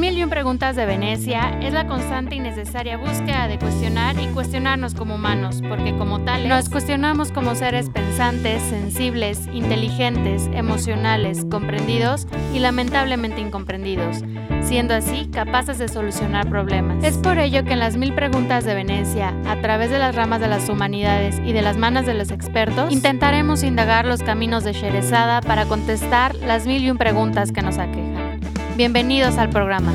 mil y un preguntas de Venecia es la constante y necesaria búsqueda de cuestionar y cuestionarnos como humanos, porque como tales nos cuestionamos como seres pensantes, sensibles, inteligentes, emocionales, comprendidos y lamentablemente incomprendidos, siendo así capaces de solucionar problemas. Es por ello que en las mil preguntas de Venecia, a través de las ramas de las humanidades y de las manos de los expertos, intentaremos indagar los caminos de Sherezada para contestar las mil y un preguntas que nos aquejan. Bienvenidos al programa.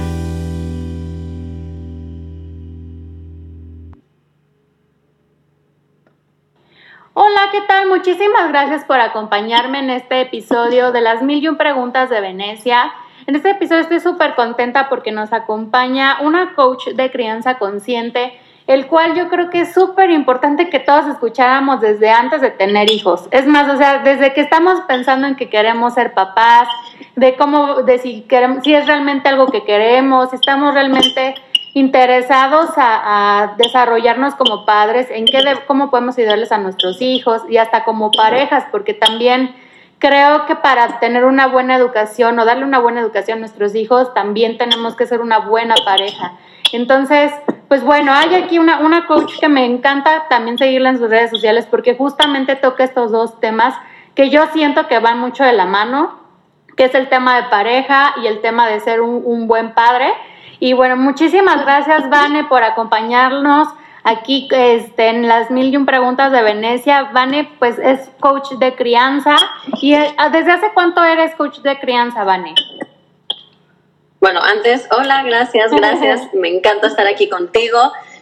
Hola, ¿qué tal? Muchísimas gracias por acompañarme en este episodio de las mil y un preguntas de Venecia. En este episodio estoy súper contenta porque nos acompaña una coach de crianza consciente el cual yo creo que es súper importante que todos escucháramos desde antes de tener hijos. Es más, o sea, desde que estamos pensando en que queremos ser papás, de cómo, de si, queremos, si es realmente algo que queremos, si estamos realmente interesados a, desarrollarnos como padres, en qué cómo podemos ayudarles a nuestros hijos y hasta como parejas, porque también creo que para tener una buena educación o darle una buena educación a nuestros hijos, también tenemos que ser una buena pareja. Entonces, pues bueno, hay aquí una, una coach que me encanta también seguirla en sus redes sociales porque justamente toca estos dos temas que yo siento que van mucho de la mano, que es el tema de pareja y el tema de ser un, buen padre. Y bueno, muchísimas gracias, Vane, por acompañarnos aquí este, en las mil y un preguntas de Venecia. Vane, pues es coach de crianza. ¿Y eh, desde hace cuánto eres coach de crianza, Vane? Bueno, antes, hola, gracias, gracias. Me encanta estar aquí contigo.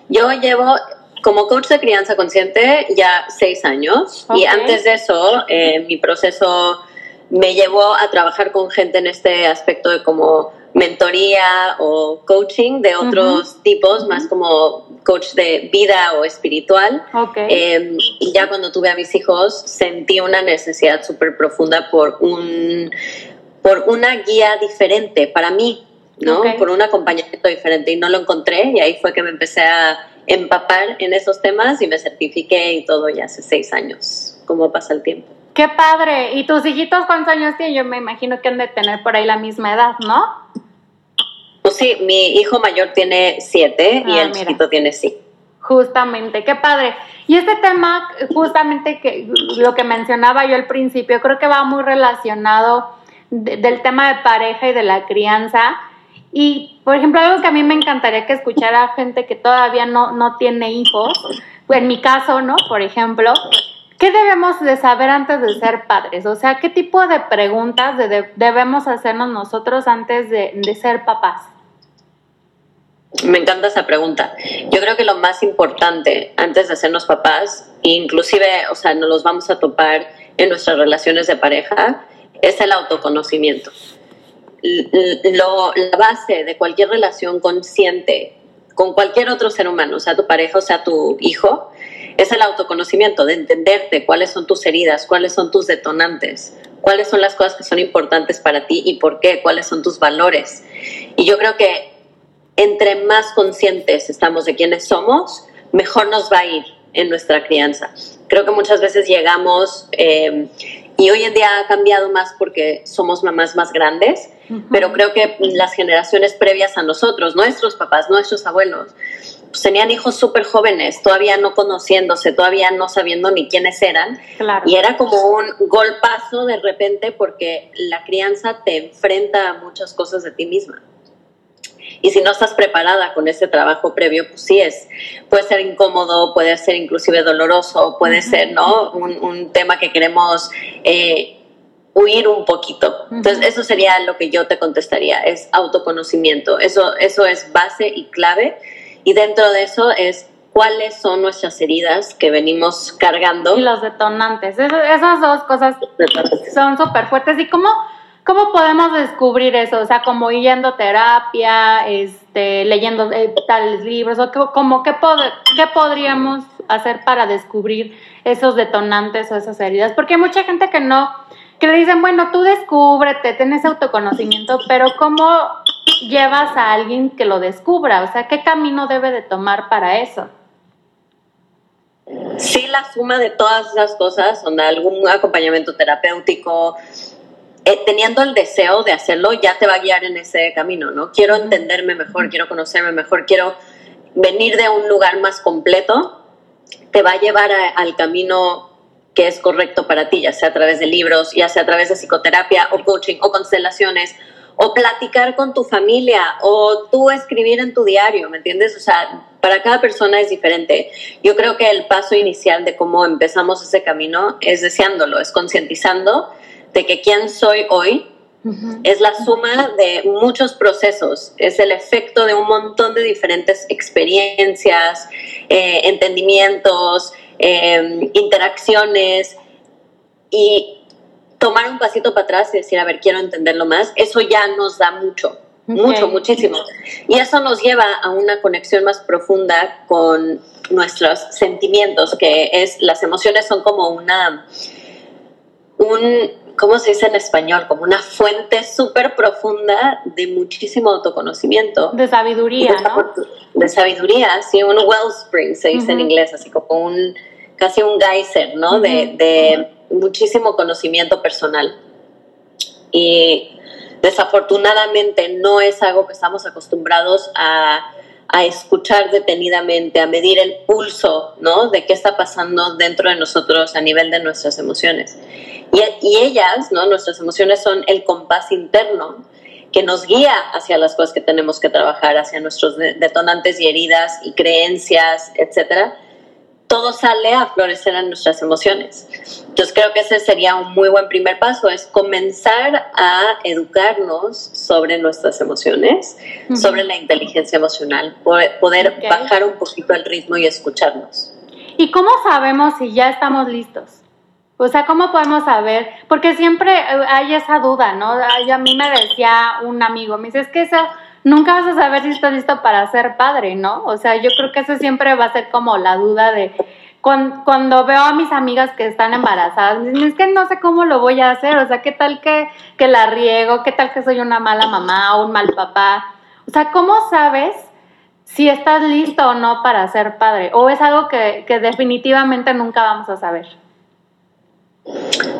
Yo llevo como coach de crianza consciente ya seis años y antes de eso eh, mi proceso me llevó a trabajar con gente en este aspecto de como mentoría o coaching de otros tipos, más como coach de vida o espiritual. Em, y ya cuando tuve a mis hijos sentí una necesidad súper profunda por un por una guía diferente para mí, ¿no? Por un acompañamiento diferente y no lo encontré y ahí fue que me empecé a empapar en esos temas y me certifiqué y todo ya hace seis años. ¿Cómo pasa el tiempo? Qué padre. ¿Y tus hijitos cuántos años tienen? Yo me imagino que han de tener por ahí la misma edad, ¿no? Pues sí, mi hijo mayor tiene siete y ah, el chiquito tiene sí. Justamente, qué padre. Y este tema, justamente que lo que mencionaba yo al principio, creo que va muy relacionado del tema de pareja y de la crianza y, por ejemplo, algo que a mí me encantaría que escuchara gente que todavía no, no tiene hijos, en mi caso, ¿no? Por ejemplo, ¿qué debemos de saber antes de ser padres? O sea, ¿qué tipo de preguntas debemos hacernos nosotros antes de, de ser papás? Me encanta esa pregunta. Yo creo que lo más importante antes de hacernos papás, inclusive, o sea, nos los vamos a topar en nuestras relaciones de pareja, es el autoconocimiento lo, la base de cualquier relación consciente con cualquier otro ser humano, sea tu pareja o sea tu hijo, es el autoconocimiento, de entenderte cuáles son tus heridas, cuáles son tus detonantes, cuáles son las cosas que son importantes para ti y por qué, cuáles son tus valores. Y yo creo que entre más conscientes estamos de quiénes somos, mejor nos va a ir en nuestra crianza. Creo que muchas veces llegamos, eh, y hoy en día ha cambiado más porque somos mamás más grandes, pero creo que las generaciones previas a nosotros, nuestros papás, nuestros abuelos, pues tenían hijos súper jóvenes, todavía no conociéndose, todavía no sabiendo ni quiénes eran. Y era como un golpazo de repente porque la crianza te enfrenta a muchas cosas de ti misma. Y si no estás preparada con ese trabajo previo, pues sí es, puede ser incómodo, puede ser inclusive doloroso, puede ser, ¿no? Un, tema que queremos eh, huir un poquito. Entonces, eso sería lo que yo te contestaría, es autoconocimiento. Eso, eso es base y clave. Y dentro de eso es cuáles son nuestras heridas que venimos cargando. Y los detonantes. esas dos cosas son súper fuertes. ¿Y cómo, cómo podemos descubrir eso? O sea, como yendo terapia, este, leyendo eh, tales libros, o como, ¿qué, ¿qué podríamos hacer para descubrir esos detonantes o esas heridas? Porque hay mucha gente que no que le dicen, bueno, tú descúbrete, tienes autoconocimiento, pero ¿cómo llevas a alguien que lo descubra? O sea, ¿qué camino debe de tomar para eso? Sí, la suma de todas esas cosas, donde algún acompañamiento terapéutico, eh, teniendo el deseo de hacerlo, ya te va a guiar en ese camino, ¿no? Quiero entenderme mejor, quiero conocerme mejor, quiero venir de un lugar más completo, te va a llevar al camino que es correcto para ti, ya sea a través de libros, ya sea a través de psicoterapia o coaching o constelaciones, o platicar con tu familia, o tú escribir en tu diario, ¿me entiendes? O sea, para cada persona es diferente. Yo creo que el paso inicial de cómo empezamos ese camino es deseándolo, es concientizando de que quién soy hoy es la suma de muchos procesos, es el efecto de un montón de diferentes experiencias, eh, entendimientos, em, interacciones y tomar un pasito para atrás y decir, a ver, quiero entenderlo más, eso ya nos da mucho, mucho, muchísimo. Y eso nos lleva a una conexión más profunda con nuestros sentimientos, que es, las emociones son como una, un, ¿cómo se dice en español? Como una fuente súper profunda de muchísimo autoconocimiento. De sabiduría, ¿no? De sabiduría, sí, un wellspring se dice en inglés, así como un, casi un geyser, ¿no? de, de muchísimo conocimiento personal. Y desafortunadamente no es algo que estamos acostumbrados a, a, escuchar detenidamente, a medir el pulso, ¿no? De qué está pasando dentro de nosotros a nivel de nuestras emociones. Y, ellas, ¿no? nuestras emociones son el compás interno que nos guía hacia las cosas que tenemos que trabajar, hacia nuestros detonantes y heridas y creencias, etcétera. Todo sale a florecer en nuestras emociones. Entonces creo que ese sería un muy buen primer paso, es comenzar a educarnos sobre nuestras emociones, sobre la inteligencia emocional, poder, bajar un poquito el ritmo y escucharnos. ¿Y cómo sabemos si ya estamos listos? O sea, ¿cómo podemos saber? Porque siempre eh, hay esa duda, ¿no? a mí me decía un amigo, me dice, es que eso nunca vas a saber si estás listo para ser padre, ¿no? O sea, yo creo que eso siempre va a ser como la duda de cuando, veo a mis amigas que están embarazadas, es que no sé cómo lo voy a hacer, o sea, ¿qué tal que, que la riego? ¿Qué tal que soy una mala mamá o un mal papá? O sea, ¿cómo sabes si estás listo o no para ser padre? ¿O es algo que, que definitivamente nunca vamos a saber?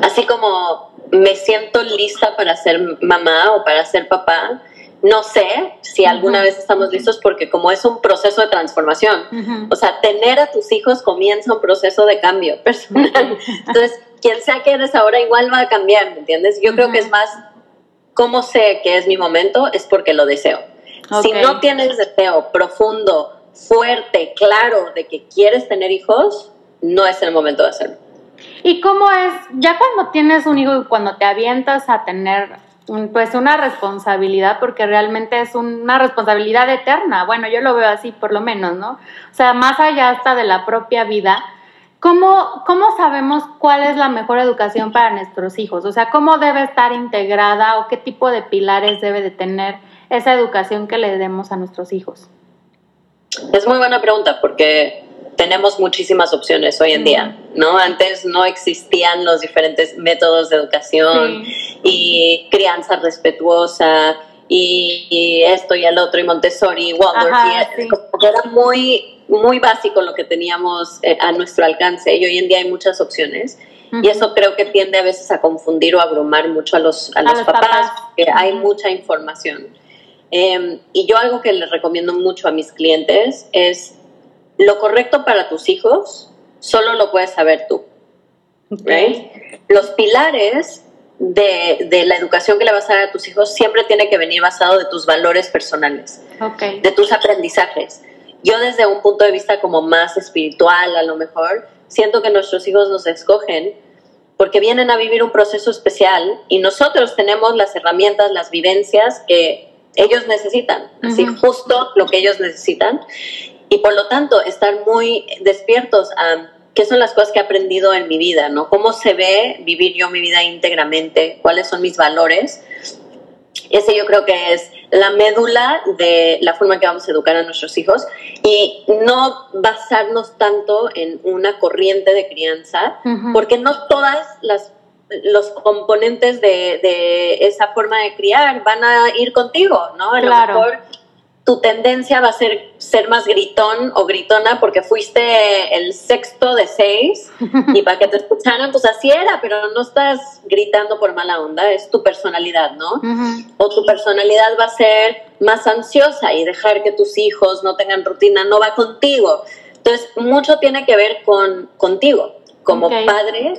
Así como me siento lista para ser mamá o para ser papá, no sé si alguna vez estamos listos porque como es un proceso de transformación, o sea, tener a tus hijos comienza un proceso de cambio personal. Entonces, quien sea que eres ahora igual va a cambiar, ¿me entiendes? Yo creo que es más, ¿cómo sé que es mi momento? Es porque lo deseo. Si no tienes deseo profundo, fuerte, claro de que quieres tener hijos, no es el momento de hacerlo. ¿Y cómo es, ya cuando tienes un hijo y cuando te avientas a tener pues una responsabilidad, porque realmente es una responsabilidad eterna, bueno, yo lo veo así por lo menos, ¿no? O sea, más allá hasta de la propia vida, ¿cómo, cómo sabemos cuál es la mejor educación para nuestros hijos? O sea, ¿cómo debe estar integrada o qué tipo de pilares debe de tener esa educación que le demos a nuestros hijos? Es muy buena pregunta porque tenemos muchísimas opciones hoy en día, ¿no? Antes no existían los diferentes métodos de educación y crianza respetuosa y, esto y el otro y Montessori y Waldorf. era muy, muy básico lo que teníamos eh, a nuestro alcance y hoy en día hay muchas opciones. Y eso creo que tiende a veces a confundir o abrumar mucho a los, a los, papás, porque hay mucha información. Em, y yo algo que les recomiendo mucho a mis clientes es lo correcto para tus hijos solo lo puedes saber tú. Los pilares de, la educación que le vas a dar a tus hijos siempre tiene que venir basado de tus valores personales, de tus aprendizajes. Yo desde un punto de vista como más espiritual a lo mejor, siento que nuestros hijos nos escogen porque vienen a vivir un proceso especial y nosotros tenemos las herramientas, las vivencias que ellos necesitan, así justo lo que ellos necesitan y por lo tanto estar muy despiertos a qué son las cosas que he aprendido en mi vida, ¿no? Cómo se ve vivir yo mi vida íntegramente, cuáles son mis valores. Ese yo creo que es la médula de la forma que vamos a educar a nuestros hijos y no basarnos tanto en una corriente de crianza, porque no todas las los componentes de, esa forma de criar van a ir contigo, ¿no? A lo mejor tu tendencia va a ser ser más gritón o gritona porque fuiste el sexto de seis y para que te escucharan, pues así era, pero no estás gritando por mala onda, es tu personalidad, ¿no? O tu personalidad va a ser más ansiosa y dejar que tus hijos no tengan rutina, no va contigo. Entonces, mucho tiene que ver con contigo, como padre,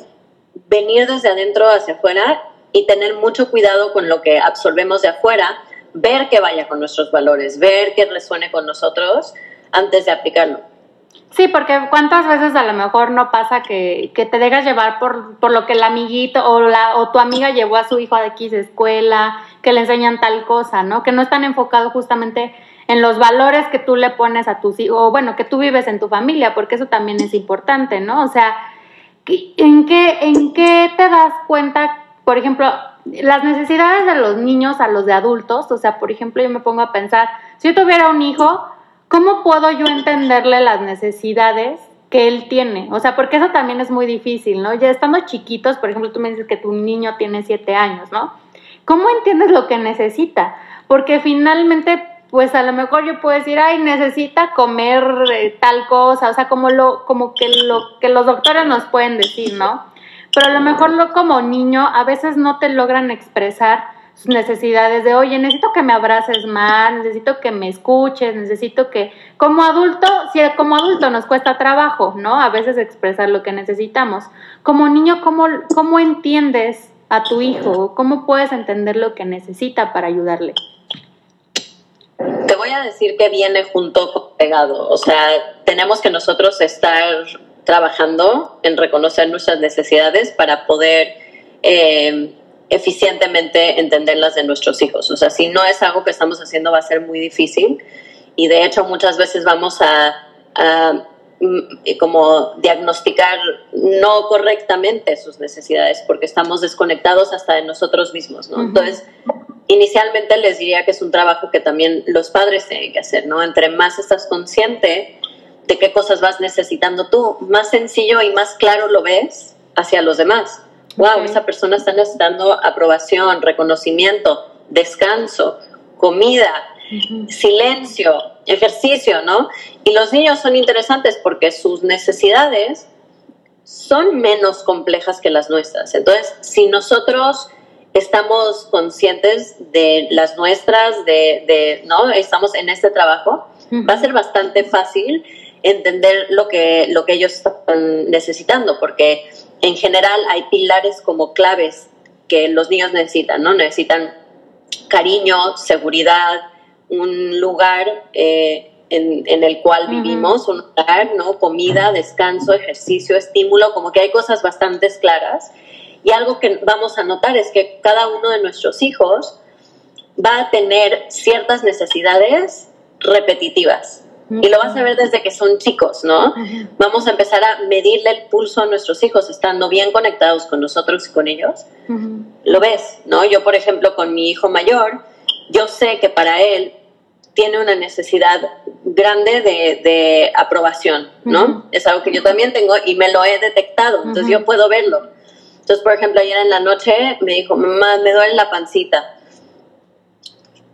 venir desde adentro hacia afuera y tener mucho cuidado con lo que absorbemos de afuera ver que vaya con nuestros valores, ver que resuene con nosotros antes de aplicarlo. Sí, porque cuántas veces a lo mejor no pasa que, te dejas llevar por, por, lo que el amiguito o, la, o tu amiga llevó a su hijo a X escuela, que le enseñan tal cosa, ¿no? Que no están enfocados justamente en los valores que tú le pones a tus hijos, o bueno, que tú vives en tu familia, porque eso también es importante, ¿no? O sea, ¿en qué, en qué te das cuenta, por ejemplo, las necesidades de los niños a los de adultos, o sea, por ejemplo, yo me pongo a pensar, si yo tuviera un hijo, ¿cómo puedo yo entenderle las necesidades que él tiene? O sea, porque eso también es muy difícil, ¿no? Ya estando chiquitos, por ejemplo, tú me dices que tu niño tiene siete años, ¿no? ¿Cómo entiendes lo que necesita? Porque finalmente, pues a lo mejor yo puedo decir, ay, necesita comer eh, tal cosa, o sea, como lo, como que lo que los doctores nos pueden decir, ¿no? Pero a lo mejor lo, como niño a veces no te logran expresar sus necesidades de, oye, necesito que me abraces más, necesito que me escuches, necesito que, como adulto, si como adulto nos cuesta trabajo, ¿no? A veces expresar lo que necesitamos. Como niño, ¿cómo, cómo entiendes a tu hijo? ¿Cómo puedes entender lo que necesita para ayudarle? Te voy a decir que viene junto pegado, o sea, tenemos que nosotros estar trabajando en reconocer nuestras necesidades para poder eh, eficientemente entenderlas de nuestros hijos. O sea, si no es algo que estamos haciendo va a ser muy difícil y de hecho muchas veces vamos a, mm, como diagnosticar no correctamente sus necesidades porque estamos desconectados hasta de nosotros mismos, ¿no? Entonces, inicialmente les diría que es un trabajo que también los padres tienen que hacer, ¿no? Entre más estás consciente de qué cosas vas necesitando tú. Más sencillo y más claro lo ves hacia los demás. Wow, esa persona está necesitando aprobación, reconocimiento, descanso, comida, silencio, ejercicio, ¿no? Y los niños son interesantes porque sus necesidades son menos complejas que las nuestras. Entonces, si nosotros estamos conscientes de las nuestras, de, de ¿no? Estamos en este trabajo, va a ser bastante fácil entender lo que, lo que ellos están necesitando, porque en general hay pilares como claves que los niños necesitan, ¿no? Necesitan cariño, seguridad, un lugar eh, en, el cual vivimos, un lugar, ¿no? Comida, descanso, ejercicio, estímulo, como que hay cosas bastante claras. Y algo que vamos a notar es que cada uno de nuestros hijos va a tener ciertas necesidades repetitivas. Y lo vas a ver desde que son chicos, ¿no? Vamos a empezar a medirle el pulso a nuestros hijos estando bien conectados con nosotros y con ellos. Lo ves, ¿no? Yo, por ejemplo, con mi hijo mayor, yo sé que para él tiene una necesidad grande de, aprobación, ¿no? Es algo que yo también tengo y me lo he detectado, entonces yo puedo verlo. Entonces, por ejemplo, ayer en la noche me dijo, mamá, me duele la pancita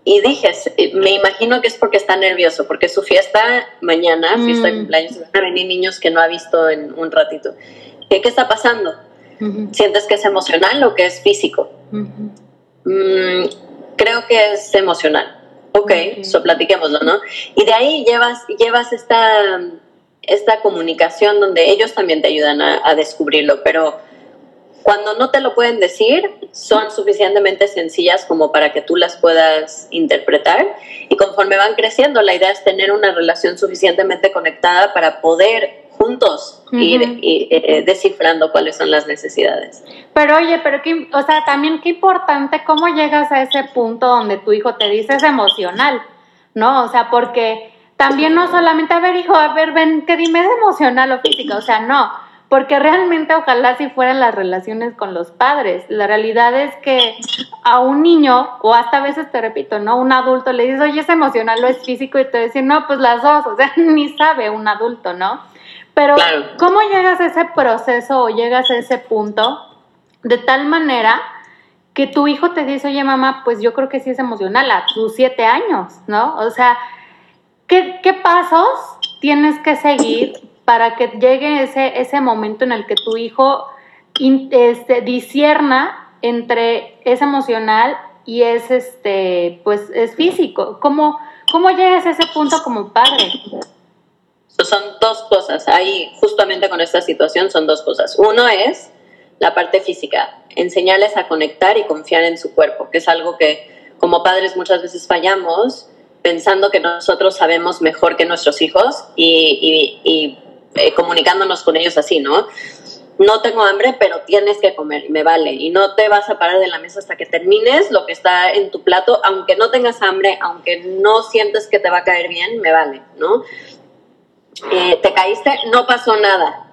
y dije, me imagino que es porque está nervioso, porque su fiesta mañana, fiesta de mm. cumpleaños, van a venir niños que no ha visto en un ratito. ¿Qué, qué está pasando? ¿Sientes que es emocional o que es físico? Mm, creo que es emocional. Ok, okay. so platiquémoslo, ¿no? Y de ahí llevas, llevas esta, esta comunicación donde ellos también te ayudan a, a descubrirlo, pero cuando no te lo pueden decir, son suficientemente sencillas como para que tú las puedas interpretar y conforme van creciendo, la idea es tener una relación suficientemente conectada para poder juntos ir, eh, descifrando cuáles son las necesidades. Pero oye, pero qué, o sea, también qué importante cómo llegas a ese punto donde tu hijo te dice es emocional, ¿no? O sea, porque también no solamente, a ver, hijo, a ver, ven, que dime es emocional o física, o sea, no porque realmente ojalá si fueran las relaciones con los padres. La realidad es que a un niño, o hasta a veces te repito, ¿no? Un adulto le dices, oye, es emocional o es físico, y te dicen, no, pues las dos, o sea, ni sabe un adulto, ¿no? Pero, ¿cómo llegas a ese proceso o llegas a ese punto de tal manera que tu hijo te dice, oye, mamá, pues yo creo que sí es emocional a tus siete años, ¿no? O sea, ¿qué, qué pasos tienes que seguir para que llegue ese, ese momento en el que tu hijo este, disierna entre es emocional y es este pues es físico. ¿Cómo, cómo llegas a ese punto como padre? Son dos cosas. Ahí, justamente con esta situación, son dos cosas. Uno es la parte física, enseñarles a conectar y confiar en su cuerpo, que es algo que como padres muchas veces fallamos pensando que nosotros sabemos mejor que nuestros hijos y, eh, comunicándonos con ellos así, ¿no? No tengo hambre, pero tienes que comer, me vale. Y no te vas a parar de la mesa hasta que termines lo que está en tu plato, aunque no tengas hambre, aunque no sientes que te va a caer bien, me vale, ¿no? Eh, te caíste, no pasó nada.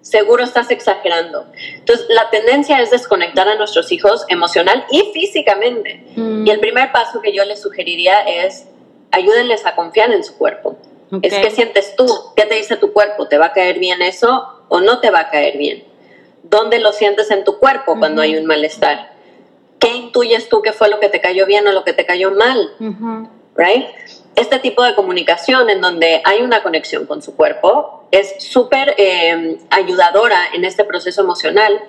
Seguro estás exagerando. Entonces, la tendencia es desconectar a nuestros hijos emocional y físicamente. Mm. Y el primer paso que yo les sugeriría es ayúdenles a confiar en su cuerpo. Es que sientes tú, qué te dice tu cuerpo, ¿te va a caer bien eso o no te va a caer bien? ¿Dónde lo sientes en tu cuerpo cuando hay un malestar? ¿Qué intuyes tú que fue lo que te cayó bien o lo que te cayó mal? Right? Este tipo de comunicación en donde hay una conexión con su cuerpo es súper eh, ayudadora en este proceso emocional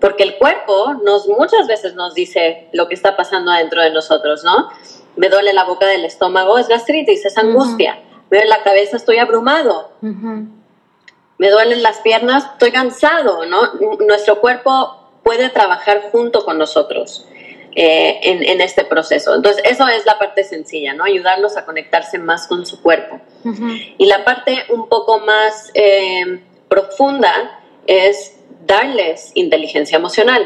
porque el cuerpo nos muchas veces nos dice lo que está pasando adentro de nosotros, ¿no? Me duele la boca del estómago, es gastritis, es angustia me duele la cabeza, estoy abrumado. Me duelen las piernas, estoy cansado, ¿no? Nuestro cuerpo puede trabajar junto con nosotros eh, en, este proceso. Entonces, eso es la parte sencilla, ¿no? Ayudarlos a conectarse más con su cuerpo. Y la parte un poco más eh, profunda es darles inteligencia emocional.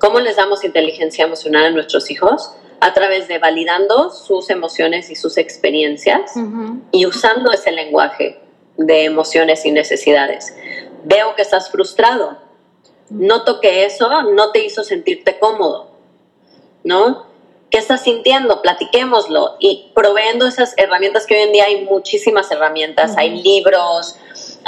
¿Cómo les damos inteligencia emocional a nuestros hijos? A través de validando sus emociones y sus experiencias y usando ese lenguaje de emociones y necesidades. Veo que estás frustrado. Noto que eso no te hizo sentirte cómodo, ¿no? ¿Qué estás sintiendo? Platiquémoslo y proveendo esas herramientas que hoy en día hay muchísimas herramientas, hay libros,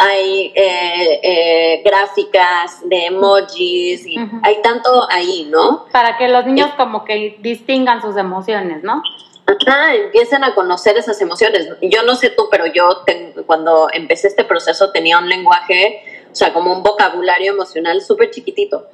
hay eh, eh, gráficas de emojis, y hay tanto ahí, ¿no? Para que los niños como que distingan sus emociones, ¿no? Ajá, empiecen a conocer esas emociones. Yo no sé tú, pero yo cuando empecé este proceso tenía un lenguaje, o sea, como un vocabulario emocional súper chiquitito.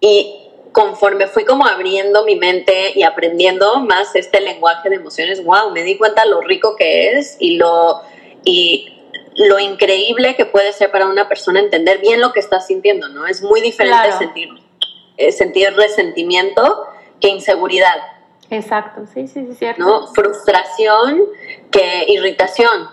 Y conforme fui como abriendo mi mente y aprendiendo más este lenguaje de emociones, wow, me di cuenta lo rico que es y lo y lo increíble que puede ser para una persona entender bien lo que está sintiendo, ¿no? Es muy diferente sentir, eh, sentir resentimiento que inseguridad. Exacto, sí, sí, sí, cierto. ¿no? Frustración que irritación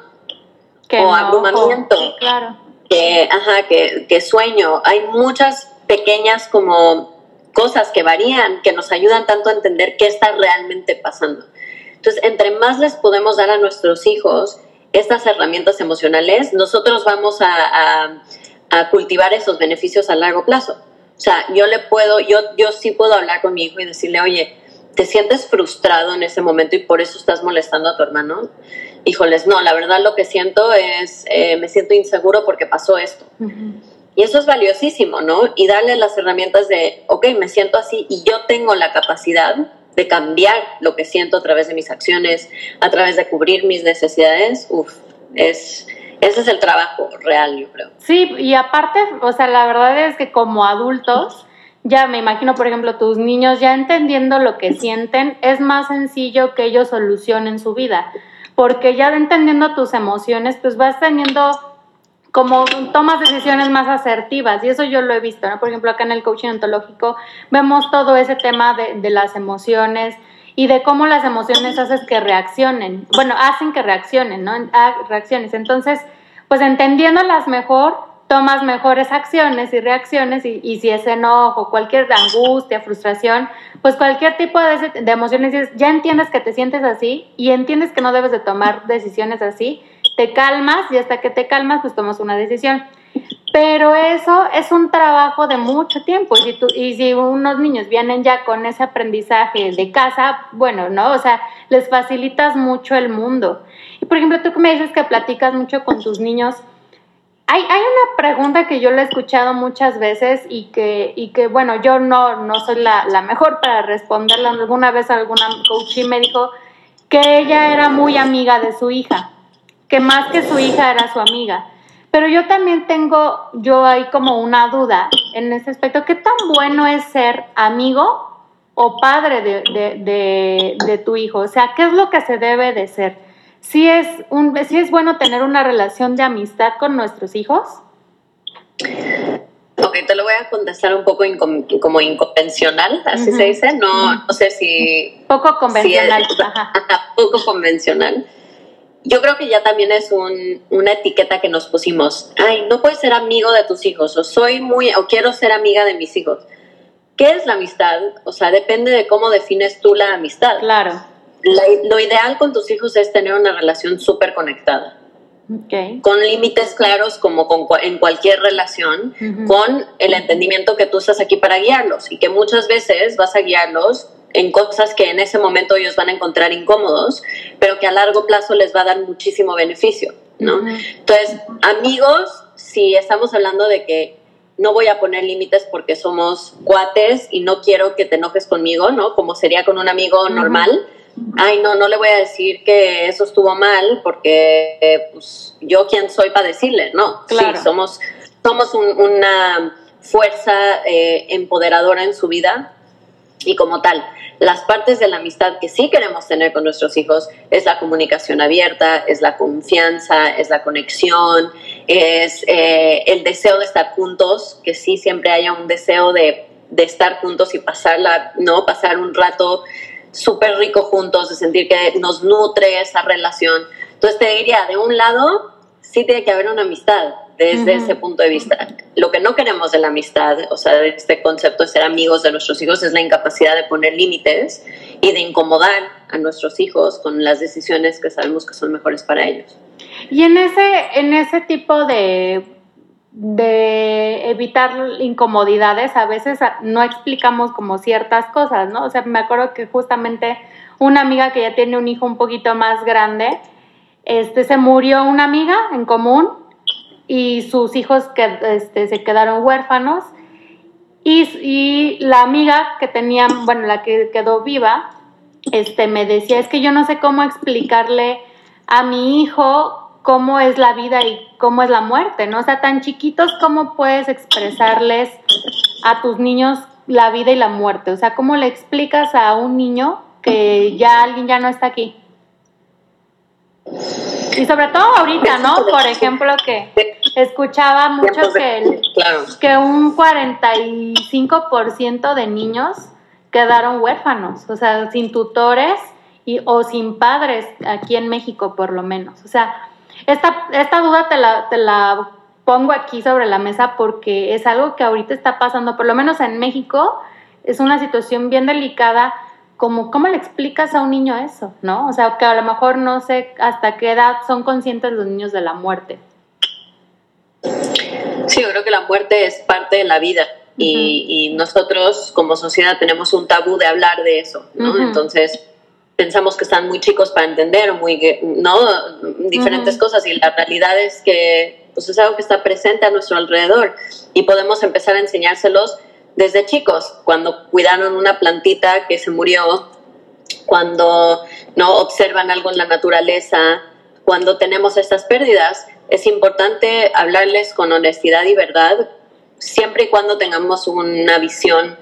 o abrumamiento. claro. Que, ajá, que, que sueño. Hay muchas pequeñas como cosas que varían, que nos ayudan tanto a entender qué está realmente pasando. Entonces, entre más les podemos dar a nuestros hijos estas herramientas emocionales, nosotros vamos a, cultivar esos beneficios a largo plazo. O sea, yo le puedo, yo, yo sí puedo hablar con mi hijo y decirle, oye, ¿te sientes frustrado en ese momento y por eso estás molestando a tu hermano? Híjoles, no, la verdad lo que siento es, eh, me siento inseguro porque pasó esto. Y eso es valiosísimo, ¿no? Y darle las herramientas de, ok, me siento así y yo tengo la capacidad de cambiar lo que siento a través de mis acciones, a través de cubrir mis necesidades, uff, es, ese es el trabajo real, yo creo. Sí, y aparte, o sea, la verdad es que como adultos, ya me imagino, por ejemplo, tus niños ya entendiendo lo que sienten, es más sencillo que ellos solucionen su vida, porque ya entendiendo tus emociones, pues vas teniendo como tomas decisiones más asertivas y eso yo lo he visto, ¿no? Por ejemplo, acá en el coaching ontológico vemos todo ese tema de, las emociones y de cómo las emociones hacen que reaccionen, bueno, hacen que reaccionen, ¿no? reacciones. Entonces, pues entendiéndolas mejor, tomas mejores acciones y reacciones y, y si es enojo, cualquier angustia, frustración, pues cualquier tipo de, de emociones, ya entiendes que te sientes así y entiendes que no debes de tomar decisiones así, te calmas y hasta que te calmas pues tomas una decisión. Pero eso es un trabajo de mucho tiempo y si, tú, y si unos niños vienen ya con ese aprendizaje de casa, bueno, ¿no? O sea, les facilitas mucho el mundo. Y por ejemplo, tú me dices que platicas mucho con tus niños, hay, hay una pregunta que yo le he escuchado muchas veces y que, y que bueno, yo no, no soy la, la mejor para responderla. Alguna vez alguna coach me dijo, que ella era muy amiga de su hija, que más que su hija era su amiga. Pero yo también tengo, yo hay como una duda en ese aspecto, ¿qué tan bueno es ser amigo o padre de, tu hijo? O sea, ¿qué es lo que se debe de ser? ¿Sí es, un, ¿Sí es bueno tener una relación de amistad con nuestros hijos? Ok, te lo voy a contestar un poco como inconvencional, así se dice. No, no sé si. Poco convencional. poco convencional. Yo creo que ya también es un, una etiqueta que nos pusimos. Ay, no puedes ser amigo de tus hijos, o soy muy, o quiero ser amiga de mis hijos. ¿Qué es la amistad? O sea, depende de cómo defines tú la amistad. Claro. lo ideal con tus hijos es tener una relación súper conectada. Con límites claros como en cualquier relación, con el entendimiento que tú estás aquí para guiarlos y que muchas veces vas a guiarlos en cosas que en ese momento ellos van a encontrar incómodos, pero que a largo plazo les va a dar muchísimo beneficio, ¿no? Entonces, amigos, si estamos hablando de que no voy a poner límites porque somos cuates y no quiero que te enojes conmigo, ¿no? Como sería con un amigo normal ay, no, no le voy a decir que eso estuvo mal porque eh, pues, yo quién soy para decirle, no, claro. sí, somos, somos una fuerza eh, empoderadora en su vida y como tal, las partes de la amistad que sí queremos tener con nuestros hijos es la comunicación abierta, es la confianza, es la conexión, es eh, el deseo de estar juntos, que sí siempre haya un deseo de, de estar juntos y pasarla, ¿no? Pasar un rato súper rico juntos, de sentir que nos nutre esa relación. Entonces te diría, de un lado, sí tiene que haber una amistad desde ese punto de vista. Lo que no queremos de la amistad, o sea, de este concepto de ser amigos de nuestros hijos, es la incapacidad de poner límites y de incomodar a nuestros hijos con las decisiones que sabemos que son mejores para ellos. Y en ese, en ese tipo de de evitar incomodidades, a veces no explicamos como ciertas cosas, ¿no? O sea, me acuerdo que justamente una amiga que ya tiene un hijo un poquito más grande, este, se murió una amiga en común y sus hijos que, este, se quedaron huérfanos y, y, la amiga que tenía, bueno, la que quedó viva, este, me decía, es que yo no sé cómo explicarle a mi hijo cómo es la vida y cómo es la muerte, ¿no? O sea, tan chiquitos, ¿cómo puedes expresarles a tus niños la vida y la muerte? O sea, ¿cómo le explicas a un niño que ya alguien ya no está aquí? Y sobre todo ahorita, ¿no? Por ejemplo, que escuchaba mucho que, que un 45% de niños quedaron huérfanos, o sea, sin tutores y, o sin padres aquí en México por lo menos. O sea, esta, esta duda te la, te la pongo aquí sobre la mesa porque es algo que ahorita está pasando, por lo menos en México, es una situación bien delicada. Como, ¿Cómo le explicas a un niño eso? ¿No? O sea, que a lo mejor no sé hasta qué edad son conscientes los niños de la muerte. Sí, yo creo que la muerte es parte de la vida y, nosotros como sociedad tenemos un tabú de hablar de eso, ¿no? Entonces, pensamos que están muy chicos para entender muy, ¿no? diferentes cosas y la realidad es que pues, es algo que está presente a nuestro alrededor y podemos empezar a enseñárselos desde chicos, cuando cuidaron una plantita que se murió, cuando no observan algo en la naturaleza, cuando tenemos estas pérdidas, es importante hablarles con honestidad y verdad, siempre y cuando tengamos una visión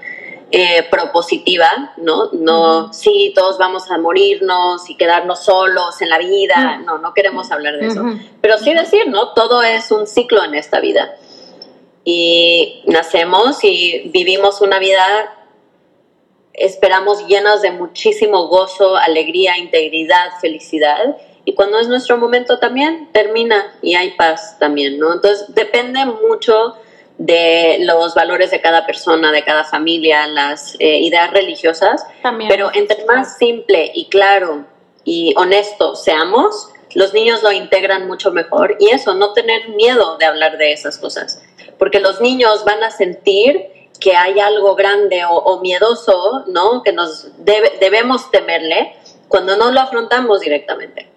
eh, propositiva, ¿no? No, sí, todos vamos a morirnos y quedarnos solos en la vida, no, no queremos hablar de eso. Pero sí decir, ¿no? Todo es un ciclo en esta vida. Y nacemos y vivimos una vida, esperamos llenos de muchísimo gozo, alegría, integridad, felicidad. Y cuando es nuestro momento también, termina y hay paz también, ¿no? Entonces depende mucho de los valores de cada persona, de cada familia, las eh, ideas religiosas, pero entre más simple y claro y honesto seamos, los niños lo integran mucho mejor y eso, no tener miedo de hablar de esas cosas, porque los niños van a sentir que hay algo grande o, miedoso, ¿no? Que nos debemos temerle cuando no lo afrontamos directamente.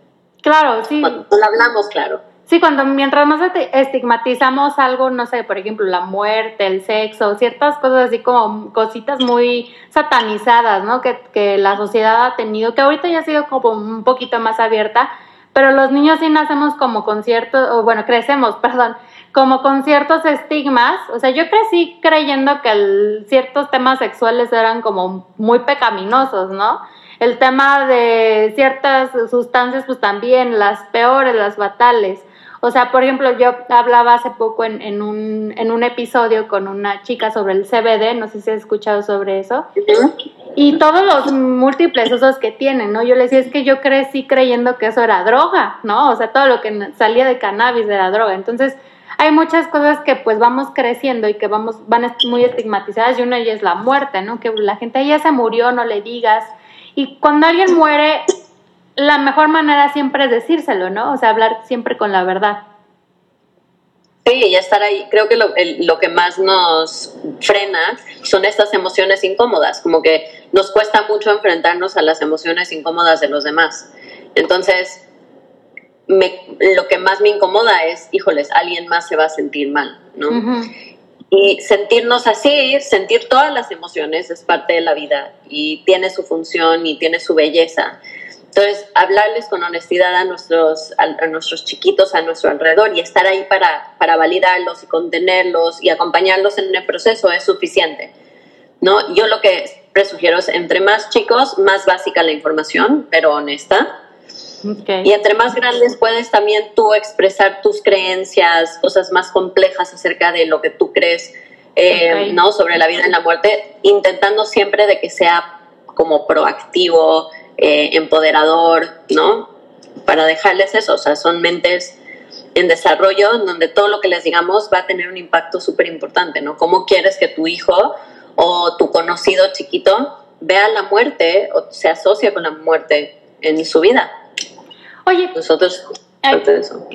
Claro, sí. Cuando lo hablamos, claro. Sí, cuando mientras más estigmatizamos algo, no sé, por ejemplo, la muerte, el sexo, ciertas cosas así como cositas muy satanizadas, ¿no? Que, que la sociedad ha tenido, que ahorita ya ha sido como un poquito más abierta, pero los niños sí nacemos como con ciertos, o bueno, crecemos, perdón, como con ciertos estigmas. O sea, yo crecí creyendo que ciertos temas sexuales eran como muy pecaminosos, ¿no? El tema de ciertas sustancias, pues también, las peores, las fatales. O sea, por ejemplo, yo hablaba hace poco en, en, un, en un episodio con una chica sobre el CBD, no sé si has escuchado sobre eso, y todos los múltiples usos que tienen, ¿no? Yo le decía, es que yo crecí creyendo que eso era droga, ¿no? O sea, todo lo que salía de cannabis era droga. Entonces, hay muchas cosas que pues vamos creciendo y que vamos, van muy estigmatizadas y una de ellas es la muerte, ¿no? Que la gente ya se murió, no le digas. Y cuando alguien muere, la mejor manera siempre es decírselo, ¿no? O sea, hablar siempre con la verdad. Sí, y estar ahí, creo que lo, lo, que más nos frena son estas emociones incómodas, como que nos cuesta mucho enfrentarnos a las emociones incómodas de los demás. Entonces, me, lo que más me incomoda es, híjoles, alguien más se va a sentir mal, ¿no? Y sentirnos así, sentir todas las emociones es parte de la vida y tiene su función y tiene su belleza. Entonces, hablarles con honestidad a nuestros, a, nuestros chiquitos a nuestro alrededor y estar ahí para, para validarlos y contenerlos y acompañarlos en el proceso es suficiente. ¿no? Yo lo que presugiero es, entre más chicos, más básica la información, pero honesta. Y entre más grandes puedes también tú expresar tus creencias, cosas más complejas acerca de lo que tú crees, eh, ¿no? Sobre la vida y la muerte, intentando siempre de que sea como proactivo, eh, empoderador, ¿no? Para dejarles eso, o sea, son mentes en desarrollo donde todo lo que les digamos va a tener un impacto súper importante, ¿no? ¿Cómo quieres que tu hijo o tu conocido chiquito vea la muerte o se asocia con la muerte en su vida? Oye, nosotros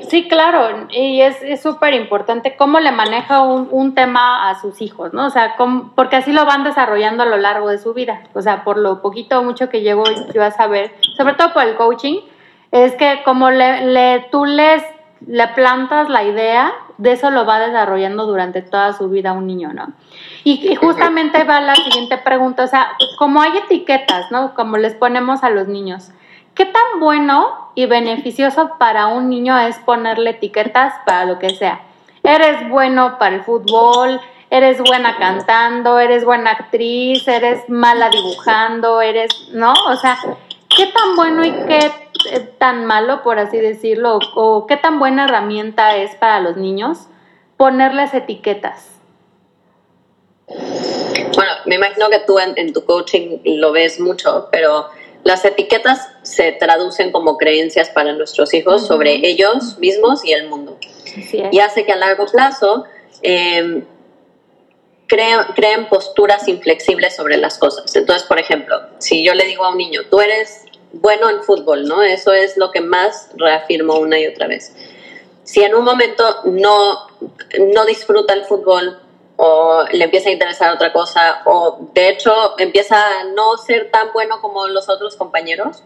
Sí, claro, y es súper importante cómo le maneja un, un, tema a sus hijos, ¿no? O sea, porque así lo van desarrollando a lo largo de su vida. O sea, por lo poquito o mucho que llevo yo a saber, sobre todo por el coaching, es que como le, le, tú les, le plantas la idea, de eso lo va desarrollando durante toda su vida un niño, ¿no? Y, y justamente va la siguiente pregunta, o sea, como hay etiquetas, ¿no? Como les ponemos a los niños ¿Qué tan bueno y beneficioso para un niño es ponerle etiquetas para lo que sea? Eres bueno para el fútbol, eres buena cantando, eres buena actriz, eres mala dibujando, eres, ¿no? O sea, ¿qué tan bueno y qué eh, tan malo, por así decirlo, o, qué tan buena herramienta es para los niños ponerles etiquetas? Bueno, me imagino que tú en tu coaching lo ves mucho, pero las etiquetas se traducen como creencias para nuestros hijos sobre ellos mismos y el mundo. Y hace que a largo plazo eh, creen, posturas inflexibles sobre las cosas. Entonces, por ejemplo, si yo le digo a un niño, tú eres bueno en fútbol, ¿no? Eso es lo que más reafirmo una y otra vez. Si en un momento no, no disfruta el fútbol, o le empieza a interesar otra cosa, o de hecho empieza a no ser tan bueno como los otros compañeros,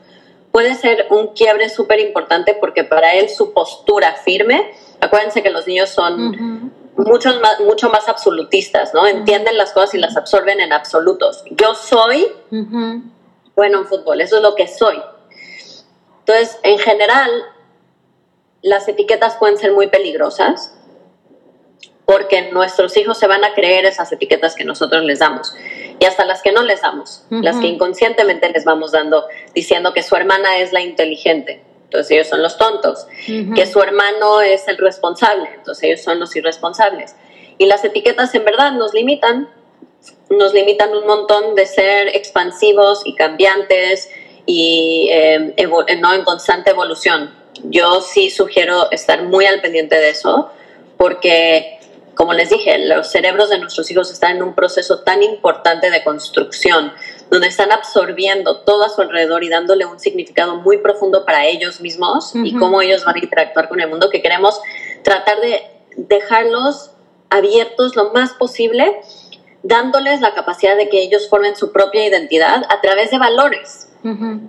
puede ser un quiebre súper importante porque para él su postura firme, acuérdense que los niños son muchos más, mucho más absolutistas, ¿no? Entienden las cosas y las absorben en absolutos. Yo soy bueno en fútbol, eso es lo que soy. Entonces, en general, las etiquetas pueden ser muy peligrosas porque nuestros hijos se van a creer esas etiquetas que nosotros les damos y hasta las que no les damos, las que inconscientemente les vamos dando, diciendo que su hermana es la inteligente, entonces ellos son los tontos, que su hermano es el responsable, entonces ellos son los irresponsables. Y las etiquetas en verdad nos limitan, nos limitan un montón de ser expansivos y cambiantes y eh, no en constante evolución. Yo sí sugiero estar muy al pendiente de eso porque como les dije, los cerebros de nuestros hijos están en un proceso tan importante de construcción, donde están absorbiendo todo a su alrededor y dándole un significado muy profundo para ellos mismos y cómo ellos van a interactuar con el mundo, que queremos tratar de dejarlos abiertos lo más posible, dándoles la capacidad de que ellos formen su propia identidad a través de valores.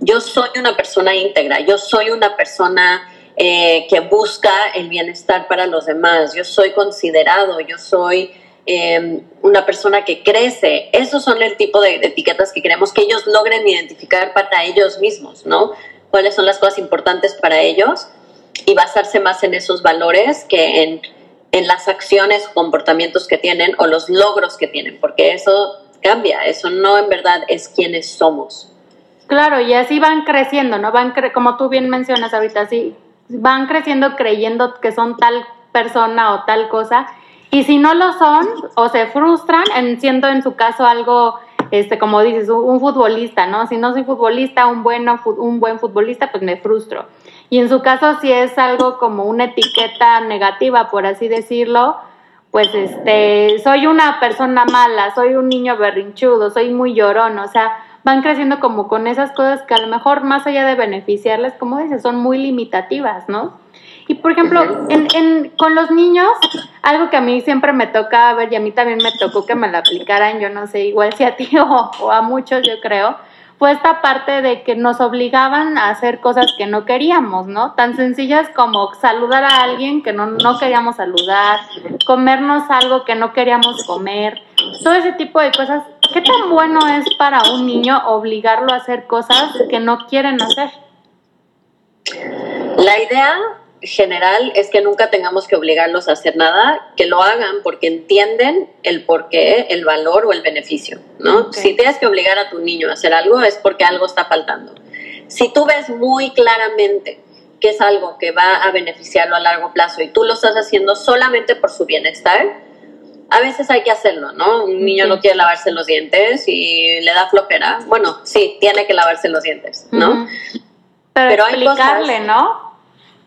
Yo soy una persona íntegra, yo soy una persona eh, que busca el bienestar para los demás, yo soy considerado, yo soy em, una persona que crece. Esos son el tipo de, etiquetas que queremos que ellos logren identificar para ellos mismos, ¿no? Cuáles son las cosas importantes para ellos y basarse más en esos valores que en, en las acciones comportamientos que tienen o los logros que tienen, porque eso cambia, eso no en verdad es quienes somos. Claro, y así van creciendo, ¿no? Van como tú bien mencionas ahorita, así van creciendo creyendo que son tal persona o tal cosa, y si no lo son o se frustran, en, siendo en su caso algo, este, como dices, un futbolista, ¿no? Si no soy futbolista, un, bueno, un buen futbolista, pues me frustro. Y en su caso, si es algo como una etiqueta negativa, por así decirlo, pues este, soy una persona mala, soy un niño berrinchudo, soy muy llorón, o sea, van creciendo como con esas cosas que a lo mejor más allá de beneficiarles, como dices, son muy limitativas, ¿no? Y por ejemplo, en, con los niños, algo que a mí siempre me toca ver, y a mí también me tocó que me la aplicaran, yo no sé, igual si a ti o a muchos, yo creo, fue esta parte de que nos obligaban a hacer cosas que no queríamos, ¿no? Tan sencillas como saludar a alguien que no, no queríamos saludar, comernos algo que no queríamos comer, todo ese tipo de cosas. ¿Qué tan bueno es para un niño obligarlo a hacer cosas que no quieren hacer? La idea general es que nunca tengamos que obligarlos a hacer nada, que lo hagan porque entienden el porqué, el valor o el beneficio, ¿no? Si tienes que obligar a tu niño a hacer algo es porque algo está faltando. Si tú ves muy claramente que es algo que va a beneficiarlo a largo plazo y tú lo estás haciendo solamente por su bienestar, a veces hay que hacerlo, ¿no? Un niño no quiere lavarse los dientes y le da flojera. Bueno, sí, tiene que lavarse los dientes, ¿no? Pero, explicarle, ¿no?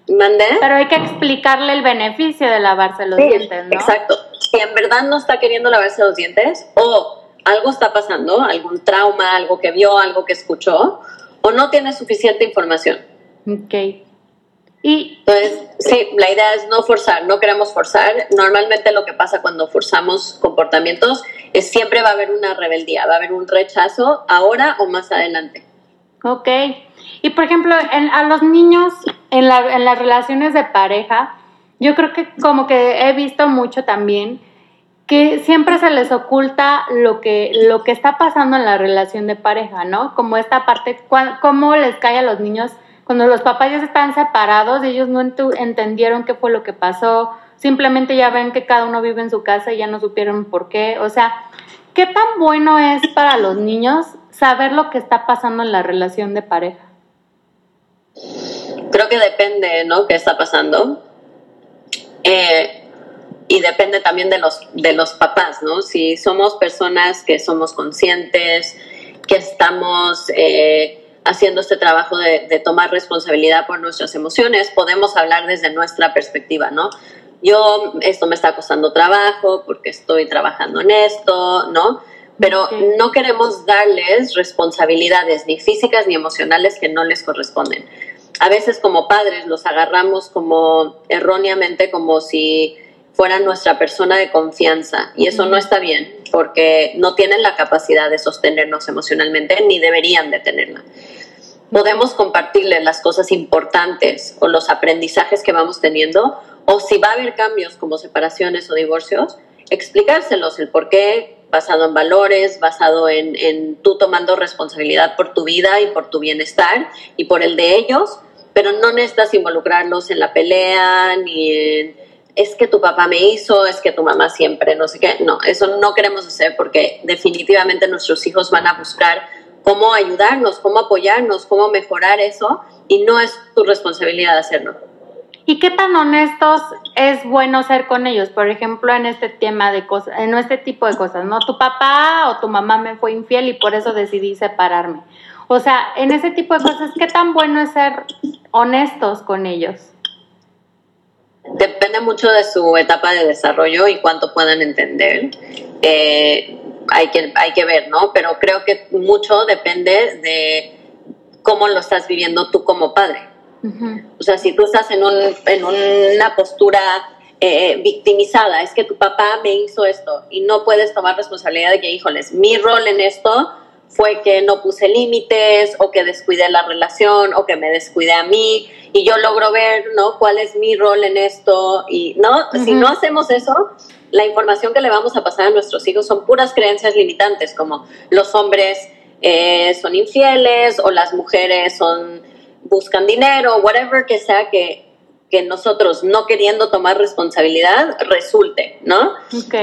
Pero hay que explicarle el beneficio de lavarse los dientes, ¿no? Exacto. Si en verdad no está queriendo lavarse los dientes o algo está pasando, algún trauma, algo que vio, algo que escuchó, o no tiene suficiente información. Ok. Y entonces, sí, la idea es no forzar, no queremos forzar. Normalmente lo que pasa cuando forzamos comportamientos es siempre va a haber una rebeldía, va a haber un rechazo ahora o más adelante. Ok. Y por ejemplo, a los niños en, las relaciones de pareja, yo creo que como que he visto mucho también que siempre se les oculta lo que, lo que está pasando en la relación de pareja, ¿no? Como esta parte, cómo les cae a los niños cuando los papás ya están separados, ellos no entendieron qué fue lo que pasó, simplemente ya ven que cada uno vive en su casa y ya no supieron por qué. O sea, ¿qué tan bueno es para los niños saber lo que está pasando en la relación de pareja? Creo que depende, ¿no? ¿Qué está pasando? Eh, y depende también de los, de los papás, ¿no? Si somos personas que somos conscientes, que estamos eh, haciendo este trabajo de, de, tomar responsabilidad por nuestras emociones, podemos hablar desde nuestra perspectiva, ¿no? Yo, esto me está costando trabajo porque estoy trabajando en esto, ¿no? Pero no queremos darles responsabilidades ni físicas ni emocionales que no les corresponden a veces como padres los agarramos como erróneamente como si fueran nuestra persona de confianza y eso no está bien porque no tienen la capacidad de sostenernos emocionalmente ni deberían de tenerla. Podemos compartirles las cosas importantes o los aprendizajes que vamos teniendo o si va a haber cambios como separaciones o divorcios, explicárselos el por qué basado en valores, basado en, en tú tomando responsabilidad por tu vida y por tu bienestar y por el de ellos pero no necesitas involucrarlos en la pelea ni en es que tu papá me hizo, es que tu mamá siempre, no sé qué. No, eso no queremos hacer porque definitivamente nuestros hijos van a buscar cómo ayudarnos, cómo apoyarnos, cómo mejorar eso y no es tu responsabilidad hacerlo. ¿Y qué tan honestos es bueno ser con ellos? Por ejemplo, en este tema de cosas, en este tipo de cosas, ¿no? Tu papá o tu mamá me fue infiel y por eso decidí separarme. O sea, en ese tipo de cosas, ¿qué tan bueno es ser honestos con ellos? Depende mucho de su etapa de desarrollo y cuánto puedan entender. Eh, hay, que, hay que ver, ¿no? Pero creo que mucho depende de cómo lo estás viviendo tú como padre. O sea, si tú estás en, un, en una postura eh, victimizada, es que tu papá me hizo esto y no puedes tomar responsabilidad de que, híjoles, mi rol en esto fue que no puse límites o que descuidé la relación o que me descuidé a mí y yo logro ver, ¿no? ¿Cuál es mi rol en esto? Y, ¿no? Si no hacemos eso, la información que le vamos a pasar a nuestros hijos son puras creencias limitantes, como los hombres eh, son infieles o las mujeres son buscan dinero, whatever que sea que, que nosotros no queriendo tomar responsabilidad resulte, ¿no?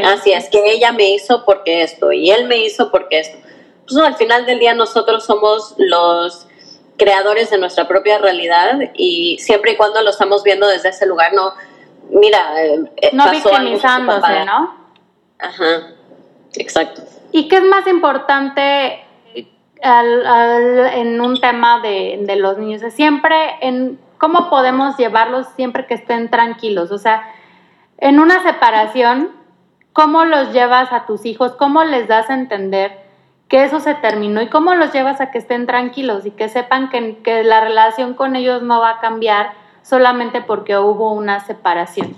Así es que ella me hizo porque esto y él me hizo porque esto. Pues no, al final del día nosotros somos los creadores de nuestra propia realidad y siempre y cuando lo estamos viendo desde ese lugar, no, mira, eh, eh, no victimizándose, ¿no? Ajá, exacto. ¿Y qué es más importante en un tema de, de los niños? Siempre en cómo podemos llevarlos siempre que estén tranquilos. O sea, en una separación, ¿cómo los llevas a tus hijos? ¿Cómo les das a entender que eso se terminó? ¿Y cómo los llevas a que estén tranquilos y que sepan que, que la relación con ellos no va a cambiar solamente porque hubo una separación?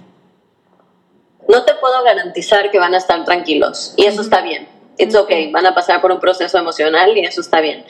No te puedo garantizar que van a estar tranquilos y eso está bien. It's okay, van a pasar por un proceso emocional y eso está bien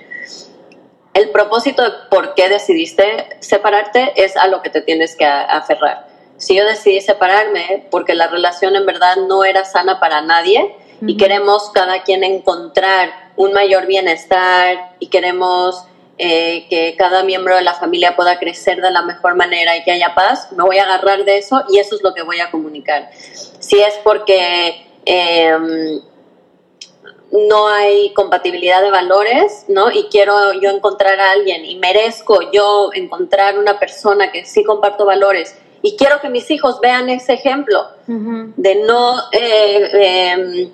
el propósito de por qué decidiste separarte es a lo que te tienes que aferrar. Si yo decidí separarme porque la relación en verdad no era sana para nadie y queremos cada quien encontrar un mayor bienestar y queremos eh, que cada miembro de la familia pueda crecer de la mejor manera y que haya paz, me voy a agarrar de eso y eso es lo que voy a comunicar. Si es porque... Em, no hay compatibilidad de valores, ¿no? Y quiero yo encontrar a alguien y merezco yo encontrar una persona que sí comparto valores y quiero que mis hijos vean ese ejemplo de no eh, em,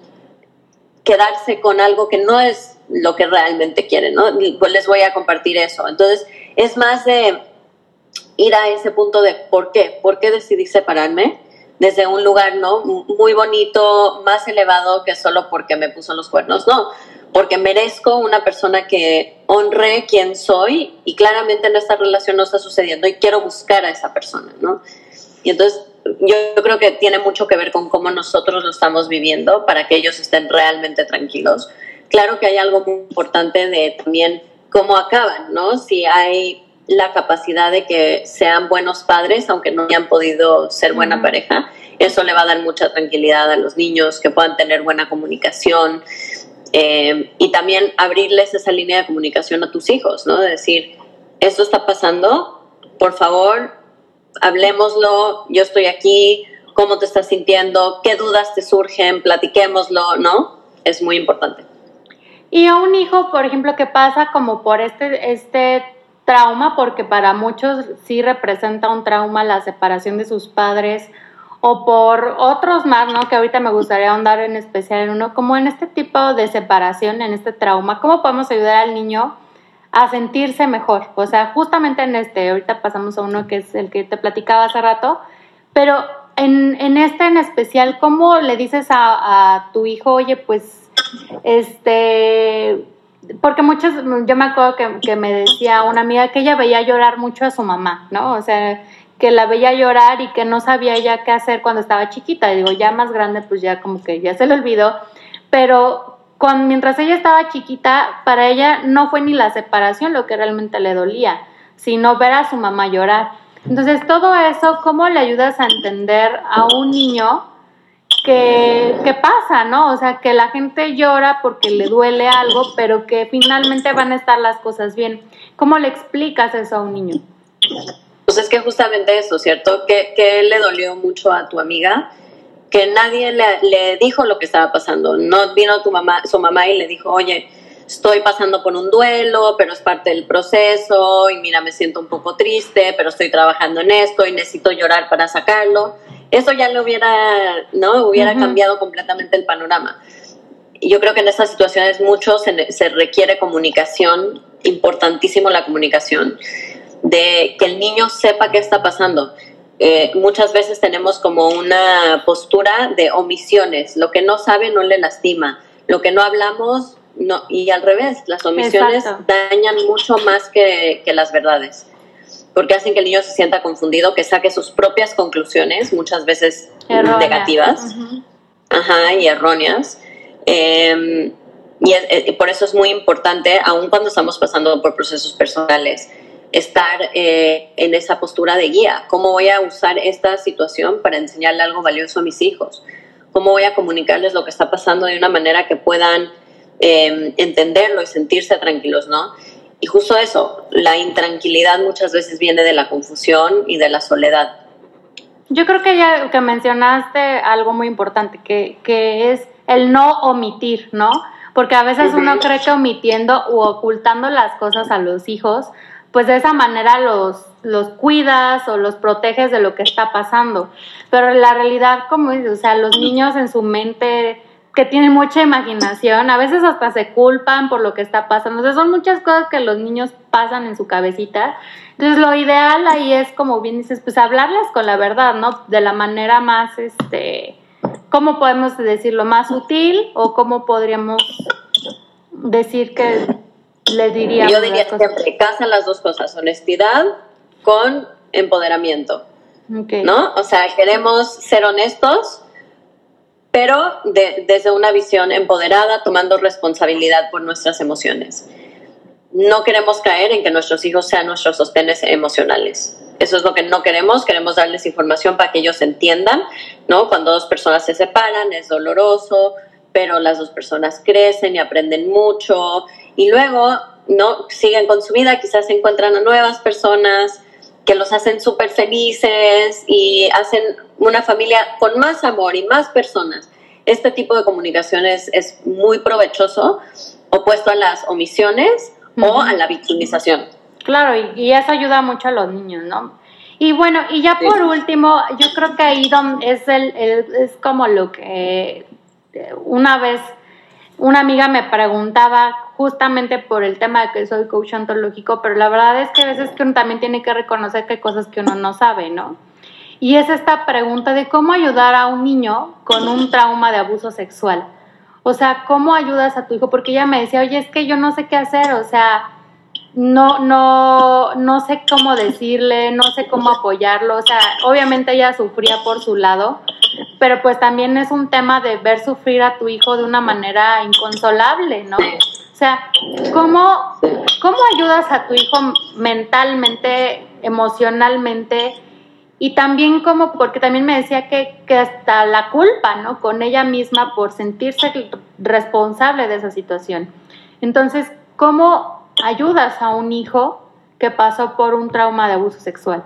quedarse con algo que no es lo que realmente quieren, ¿no? Pues les voy a compartir eso. Entonces, es más de ir a ese punto de por qué, por qué decidí separarme desde un lugar, ¿no? Muy bonito, más elevado que solo porque me puso los cuernos, no, porque merezco una persona que honre quién soy y claramente en esta relación no está sucediendo y quiero buscar a esa persona, ¿no? Y entonces yo, creo que tiene mucho que ver con cómo nosotros lo estamos viviendo para que ellos estén realmente tranquilos. Claro que hay algo muy importante de también cómo acaban, ¿no? Si hay la capacidad de que sean buenos padres, aunque no hayan podido ser buena pareja. Eso le va a dar mucha tranquilidad a los niños, que puedan tener buena comunicación eh, y también abrirles esa línea de comunicación a tus hijos, ¿no? De decir, esto está pasando, por favor, hablemoslo, yo estoy aquí, cómo te estás sintiendo, qué dudas te surgen, platiquémoslo, ¿no? Es muy importante. Y a un hijo, por ejemplo, que pasa como por este, este trauma, porque para muchos sí representa un trauma la separación de sus padres, o por otros más, ¿no? Que ahorita me gustaría ahondar en especial en uno, como en este tipo de separación, en este trauma, ¿cómo podemos ayudar al niño a sentirse mejor? O sea, justamente en este, ahorita pasamos a uno que es el que te platicaba hace rato, pero en, en este en especial, ¿cómo le dices a, tu hijo, oye, pues, este, porque muchos, yo me acuerdo que, me decía una amiga que ella veía llorar mucho a su mamá, ¿no? O sea, que la veía llorar y que no sabía ya qué hacer cuando estaba chiquita. Y digo, ya más grande, pues ya como que ya se le olvidó. Pero mientras ella estaba chiquita, para ella no fue ni la separación lo que realmente le dolía, sino ver a su mamá llorar. Entonces, todo eso, ¿cómo le ayudas a entender a un niño que, pasa, ¿no? O sea, que la gente llora porque le duele algo, pero que finalmente van a estar las cosas bien. ¿Cómo le explicas eso a un niño? Pues es que justamente eso, ¿cierto? Que, que le dolió mucho a tu amiga, que nadie le, le, dijo lo que estaba pasando. No vino tu mamá, su mamá y le dijo, oye, estoy pasando por un duelo, pero es parte del proceso y mira, me siento un poco triste, pero estoy trabajando en esto y necesito llorar para sacarlo eso ya le hubiera, ¿no? Hubiera cambiado completamente el panorama. Y yo creo que en estas situaciones mucho se, requiere comunicación, importantísimo la comunicación, de que el niño sepa qué está pasando. Eh, muchas veces tenemos como una postura de omisiones, lo que no sabe no le lastima, lo que no hablamos no, y al revés, las omisiones dañan mucho más que, que las verdades porque hacen que el niño se sienta confundido, que saque sus propias conclusiones, muchas veces negativas, ajá, y erróneas. Em, y por eso es muy importante, aun cuando estamos pasando por procesos personales, estar eh, en esa postura de guía. ¿Cómo voy a usar esta situación para enseñarle algo valioso a mis hijos? ¿Cómo voy a comunicarles lo que está pasando de una manera que puedan em, entenderlo y sentirse tranquilos, no? Y justo eso, la intranquilidad muchas veces viene de la confusión y de la soledad. Yo creo que ya que mencionaste algo muy importante, que, que es el no omitir, ¿no? Porque a veces uno cree que omitiendo u ocultando las cosas a los hijos, pues de esa manera los, los cuidas o los proteges de lo que está pasando. Pero la realidad, como dices, o sea, los niños en su mente que tienen mucha imaginación, a veces hasta se culpan por lo que está pasando. O sea, son muchas cosas que los niños pasan en su cabecita. Entonces, lo ideal ahí es, como bien dices, pues hablarles con la verdad, ¿no? De la manera más, este, ¿cómo podemos decirlo? Más útil o cómo podríamos decir que les diría. Yo diría siempre, casan las dos cosas, honestidad con empoderamiento. ¿No? O sea, queremos ser honestos, pero desde una visión empoderada, tomando responsabilidad por nuestras emociones. No queremos caer en que nuestros hijos sean nuestros sostenes emocionales. Eso es lo que no queremos. Queremos darles información para que ellos entiendan, ¿no? Cuando dos personas se separan es doloroso, pero las dos personas crecen y aprenden mucho y luego no siguen con su vida, quizás se encuentran a nuevas personas que los hacen súper felices y hacen una familia con más amor y más personas. Este tipo de comunicación es, muy provechoso, opuesto a las omisiones o a la victimización. Claro, y, eso ayuda mucho a los niños, ¿no? Y bueno, y ya por último, yo creo que ahí es, el, es como lo que una vez una amiga me preguntaba justamente por el tema de que soy coach ontológico, pero la verdad es que a veces que uno también tiene que reconocer que hay cosas que uno no sabe, ¿no? Y es esta pregunta de cómo ayudar a un niño con un trauma de abuso sexual. O sea, ¿cómo ayudas a tu hijo? Porque ella me decía, oye, es que yo no sé qué hacer, o sea, no, no, no sé cómo decirle, no sé cómo apoyarlo. O sea, obviamente ella sufría por su lado, pero pues también es un tema de ver sufrir a tu hijo de una manera inconsolable, ¿no? O sea, ¿cómo, cómo ayudas a tu hijo mentalmente, emocionalmente? Y también como, porque también me decía que, que hasta la culpa, ¿no? Con ella misma por sentirse responsable de esa situación. Entonces, ¿cómo ayudas a un hijo que pasó por un trauma de abuso sexual?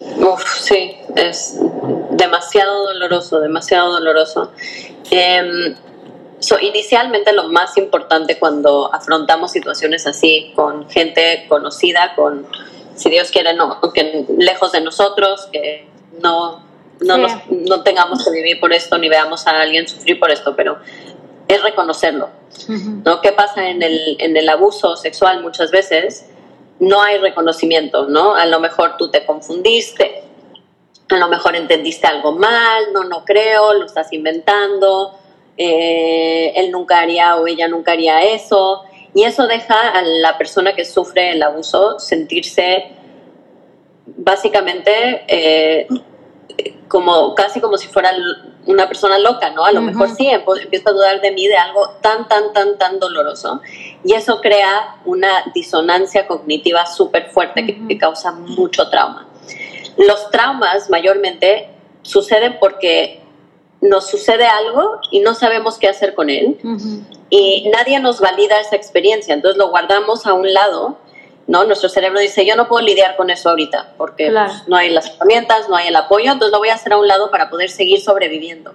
Uf, sí, es demasiado doloroso, demasiado doloroso. Em, inicialmente lo más importante cuando afrontamos situaciones así con gente conocida, con, si Dios quiere, no, que lejos de nosotros, que no, no, no tengamos que vivir por esto ni veamos a alguien sufrir por esto, pero es reconocerlo. ¿no? ¿Qué pasa en el, en el abuso sexual muchas veces? No hay reconocimiento, ¿no? A lo mejor tú te confundiste, a lo mejor entendiste algo mal, no, no creo, lo estás inventando, eh, él nunca haría o ella nunca haría eso. Y eso deja a la persona que sufre el abuso sentirse básicamente eh, como casi como si fuera una persona loca, ¿no? A lo mejor sí, empiezo a dudar de mí de algo tan, tan, tan, tan doloroso. Y eso crea una disonancia cognitiva súper fuerte que, causa mucho trauma. Los traumas mayormente suceden porque nos sucede algo y no sabemos qué hacer con él y nadie nos valida esa experiencia, entonces lo guardamos a un lado, ¿no? Nuestro cerebro dice, yo no puedo lidiar con eso ahorita porque pues, no hay las herramientas, no hay el apoyo, entonces lo voy a hacer a un lado para poder seguir sobreviviendo.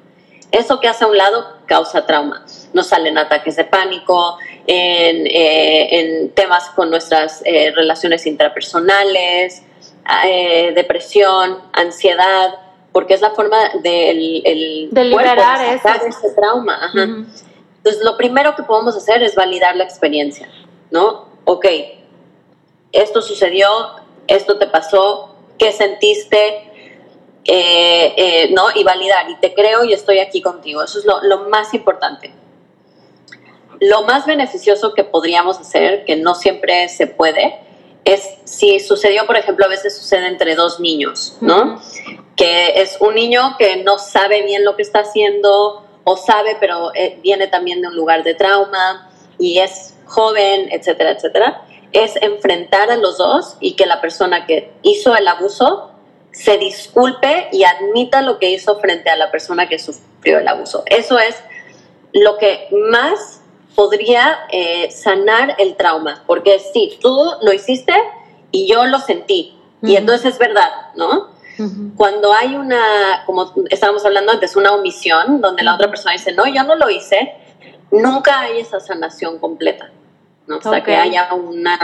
Eso que hace a un lado causa trauma. Nos salen ataques de pánico, en, eh, temas con nuestras eh, relaciones intrapersonales, eh, depresión, ansiedad, porque es la forma del el de liberar ese trauma. Entonces, lo primero que podemos hacer es validar la experiencia, ¿no? Ok, esto sucedió, esto te pasó, ¿qué sentiste? ¿no? Y validar, y te creo y estoy aquí contigo. Eso es lo, lo más importante. Lo más beneficioso que podríamos hacer, que no siempre se puede, es si sucedió, por ejemplo, a veces sucede entre dos niños, ¿no? Que es un niño que no sabe bien lo que está haciendo o sabe, pero eh, viene también de un lugar de trauma y es joven, etcétera, etcétera, es enfrentar a los dos y que la persona que hizo el abuso se disculpe y admita lo que hizo frente a la persona que sufrió el abuso. Eso es lo que más podría eh, sanar el trauma, porque sí, tú lo hiciste y yo lo sentí, y entonces es verdad, ¿no? Cuando hay una, como estábamos hablando antes, una omisión, donde la otra persona dice, no, yo no lo hice, nunca hay esa sanación completa, ¿no? O sea, que haya una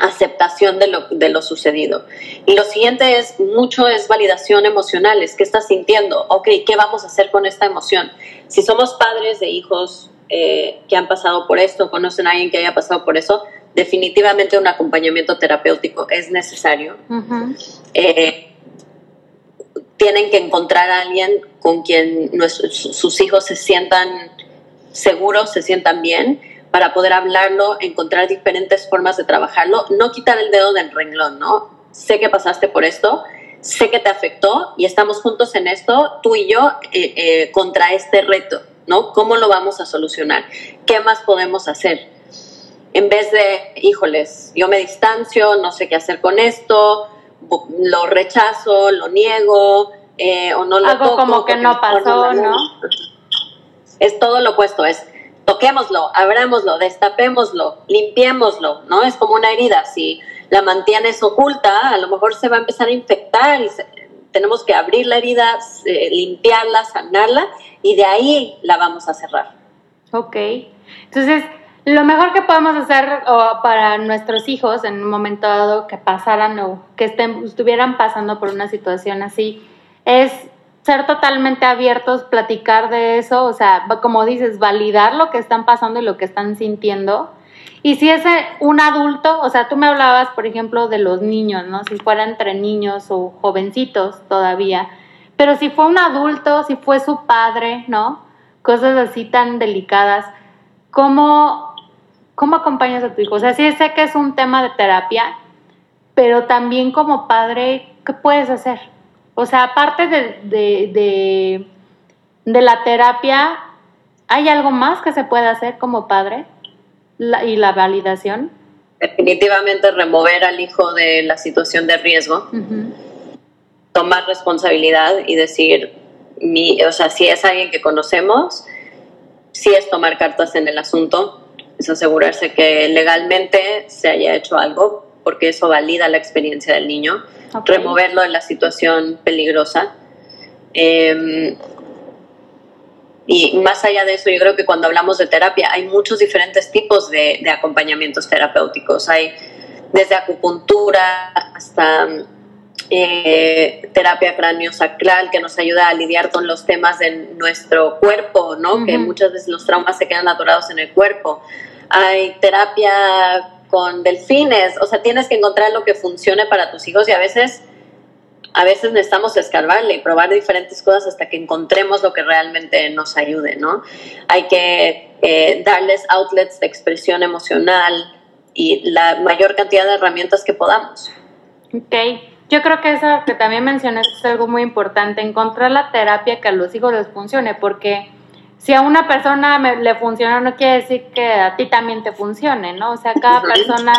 aceptación de lo, de lo sucedido. Y lo siguiente es, mucho es validación emocional, es qué estás sintiendo, ok, ¿qué vamos a hacer con esta emoción? Si somos padres de hijos eh, que han pasado por esto, conocen a alguien que haya pasado por eso, definitivamente un acompañamiento terapéutico es necesario. Eh, tienen que encontrar a alguien con quien sus hijos se sientan seguros, se sientan bien, para poder hablarlo, encontrar diferentes formas de trabajarlo, no quitar el dedo del renglón, ¿no? Sé que pasaste por esto, sé que te afectó y estamos juntos en esto, tú y yo, eh, eh, contra este reto, ¿no? ¿Cómo lo vamos a solucionar? ¿Qué más podemos hacer? En vez de, híjoles, yo me distancio, no sé qué hacer con esto, lo rechazo, lo niego, eh, o no lo Algo como que no pasó, ¿no? Es todo lo opuesto, es toquémoslo, abrámoslo, destapémoslo, limpiémoslo, ¿no? Es como una herida, si la mantienes oculta, a lo mejor se va a empezar a infectar y tenemos que abrir la herida, eh, limpiarla, sanarla y de ahí la vamos a cerrar. Ok, entonces lo mejor que podemos hacer para nuestros hijos en un momento dado que pasaran o que estén, estuvieran pasando por una situación así es ser totalmente abiertos, platicar de eso, o sea, como dices, validar lo que están pasando y lo que están sintiendo. Y si es un adulto, o sea, tú me hablabas, por ejemplo, de los niños, ¿no? Si fuera entre niños o jovencitos todavía, pero si fue un adulto, si fue su padre, ¿no? Cosas así tan delicadas, ¿cómo, cómo acompañas a tu hijo? O sea, sí sé que es un tema de terapia, pero también como padre, ¿qué puedes hacer? O sea, aparte de, de, la terapia, ¿hay algo más que se puede hacer como padre? y la validación. Definitivamente remover al hijo de la situación de riesgo, tomar responsabilidad y decir, mi, o sea, si es alguien que conocemos, si es tomar cartas en el asunto, es asegurarse que legalmente se haya hecho algo, porque eso valida la experiencia del niño removerlo de la situación peligrosa. Em, y más allá de eso, yo creo que cuando hablamos de terapia hay muchos diferentes tipos de, acompañamientos terapéuticos. Hay desde acupuntura hasta eh, terapia cráneo-sacral que nos ayuda a lidiar con los temas de nuestro cuerpo, ¿no? Que muchas veces los traumas se quedan atorados en el cuerpo. Hay terapia con delfines, o sea, tienes que encontrar lo que funcione para tus hijos y a veces, a veces necesitamos escarbarle y probar diferentes cosas hasta que encontremos lo que realmente nos ayude, ¿no? Hay que eh, darles outlets de expresión emocional y la mayor cantidad de herramientas que podamos. Ok. Yo creo que eso que también mencionaste es algo muy importante, encontrar la terapia que a los hijos les funcione, porque si a una persona le funciona, no quiere decir que a ti también te funcione, ¿no? O sea, cada persona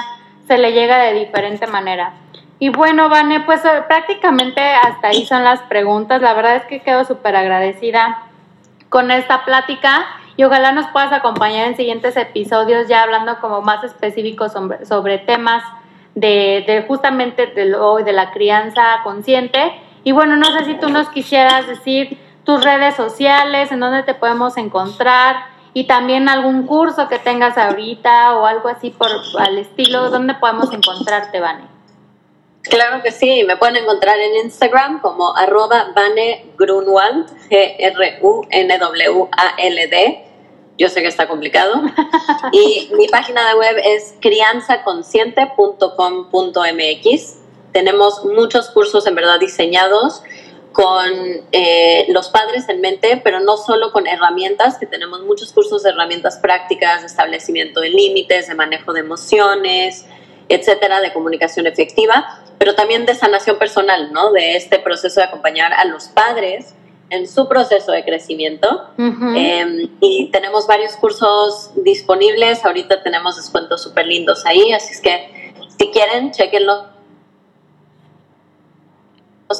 se le llega de diferente manera. Y bueno, Vane, pues eh, prácticamente hasta ahí son las preguntas. La verdad es que quedo súper agradecida con esta plática y ojalá nos puedas acompañar en siguientes episodios ya hablando como más específicos sobre, sobre temas de, de justamente de, de la crianza consciente. Y bueno, no sé si tú nos quisieras decir tus redes sociales, en dónde te podemos encontrar y también algún curso que tengas ahorita o algo así por al estilo, ¿dónde podemos encontrarte, Vane? Claro que sí, me pueden encontrar en Instagram como arroba Vane Grunwald, G-R-U-N-W-A-L-D. Yo sé que está complicado. y mi página de web es crianzaconsciente.com.mx. Tenemos muchos cursos en verdad diseñados con eh, los padres en mente, pero no solo con herramientas, que tenemos muchos cursos de herramientas prácticas, de establecimiento de límites, de manejo de emociones, etcétera, de comunicación efectiva, pero también de sanación personal, ¿no? De este proceso de acompañar a los padres en su proceso de crecimiento. Em, y tenemos varios cursos disponibles. Ahorita tenemos descuentos súper lindos ahí, así es que si quieren, chequenlo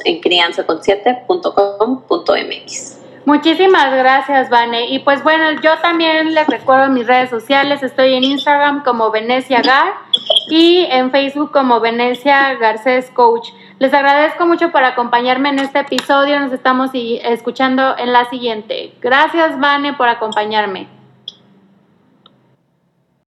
en crianzaconsciente.com.mx. Muchísimas gracias, Vane. Y pues bueno, yo también les recuerdo mis redes sociales. Estoy en Instagram como Venecia Gar y en Facebook como Venecia Garcés Coach. Les agradezco mucho por acompañarme en este episodio. Nos estamos escuchando en la siguiente. Gracias, Vane, por acompañarme.